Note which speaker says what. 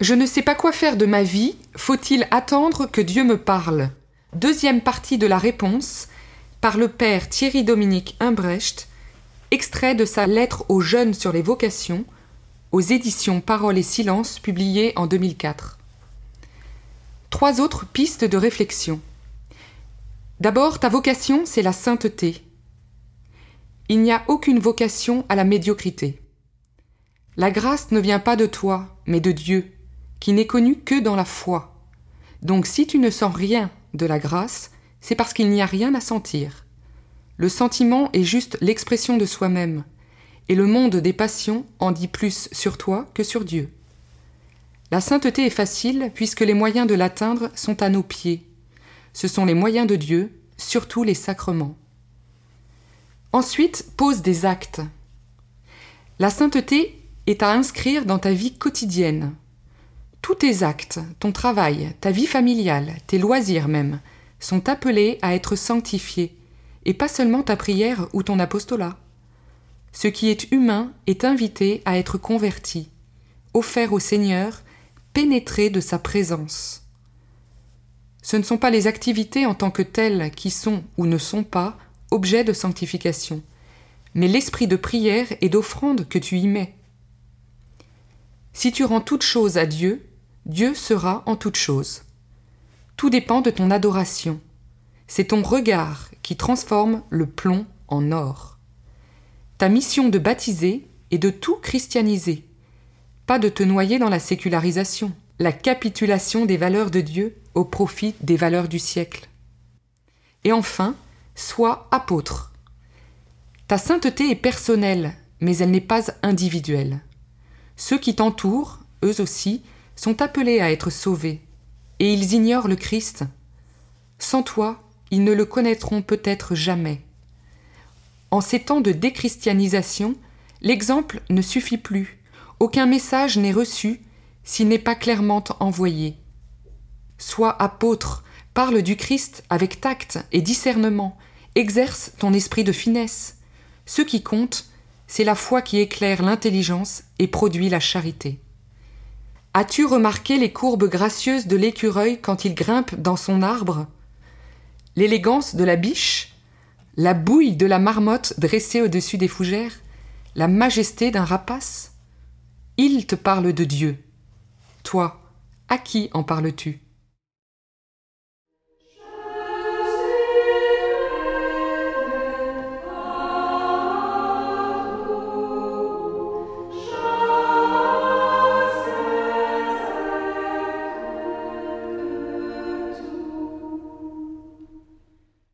Speaker 1: Je ne sais pas quoi faire de ma vie, faut-il attendre que Dieu me parle? Deuxième partie de la réponse, par le père Thierry Dominique Imbrecht, extrait de sa lettre aux jeunes sur les vocations, aux éditions Parole et Silence publiées en 2004. Trois autres pistes de réflexion. D'abord, ta vocation, c'est la sainteté. Il n'y a aucune vocation à la médiocrité. La grâce ne vient pas de toi, mais de Dieu, qui n'est connu que dans la foi. Donc si tu ne sens rien de la grâce, c'est parce qu'il n'y a rien à sentir. Le sentiment est juste l'expression de soi-même, et le monde des passions en dit plus sur toi que sur Dieu. La sainteté est facile puisque les moyens de l'atteindre sont à nos pieds. Ce sont les moyens de Dieu, surtout les sacrements. Ensuite, pose des actes. La sainteté est à inscrire dans ta vie quotidienne. Tous tes actes, ton travail, ta vie familiale, tes loisirs même, sont appelés à être sanctifiés, et pas seulement ta prière ou ton apostolat. Ce qui est humain est invité à être converti, offert au Seigneur, pénétré de sa présence. Ce ne sont pas les activités en tant que telles qui sont ou ne sont pas objet de sanctification, mais l'esprit de prière et d'offrande que tu y mets. Si tu rends toute chose à Dieu, Dieu sera en toute chose. Tout dépend de ton adoration. C'est ton regard qui transforme le plomb en or. Ta mission de baptiser est de tout christianiser, pas de te noyer dans la sécularisation, la capitulation des valeurs de Dieu au profit des valeurs du siècle. Et enfin, sois apôtre. Ta sainteté est personnelle, mais elle n'est pas individuelle. Ceux qui t'entourent, eux aussi, sont appelés à être sauvés, et ils ignorent le Christ. Sans toi, ils ne le connaîtront peut-être jamais. En ces temps de déchristianisation, l'exemple ne suffit plus. Aucun message n'est reçu s'il n'est pas clairement envoyé. Sois apôtre, parle du Christ avec tact et discernement, exerce ton esprit de finesse. Ce qui compte, c'est la foi qui éclaire l'intelligence et produit la charité. As-tu remarqué les courbes gracieuses de l'écureuil quand il grimpe dans son arbre? L'élégance de la biche? La bouille de la marmotte dressée au-dessus des fougères, la majesté d'un rapace? Il te parle de Dieu. Toi, à qui en parles-tu?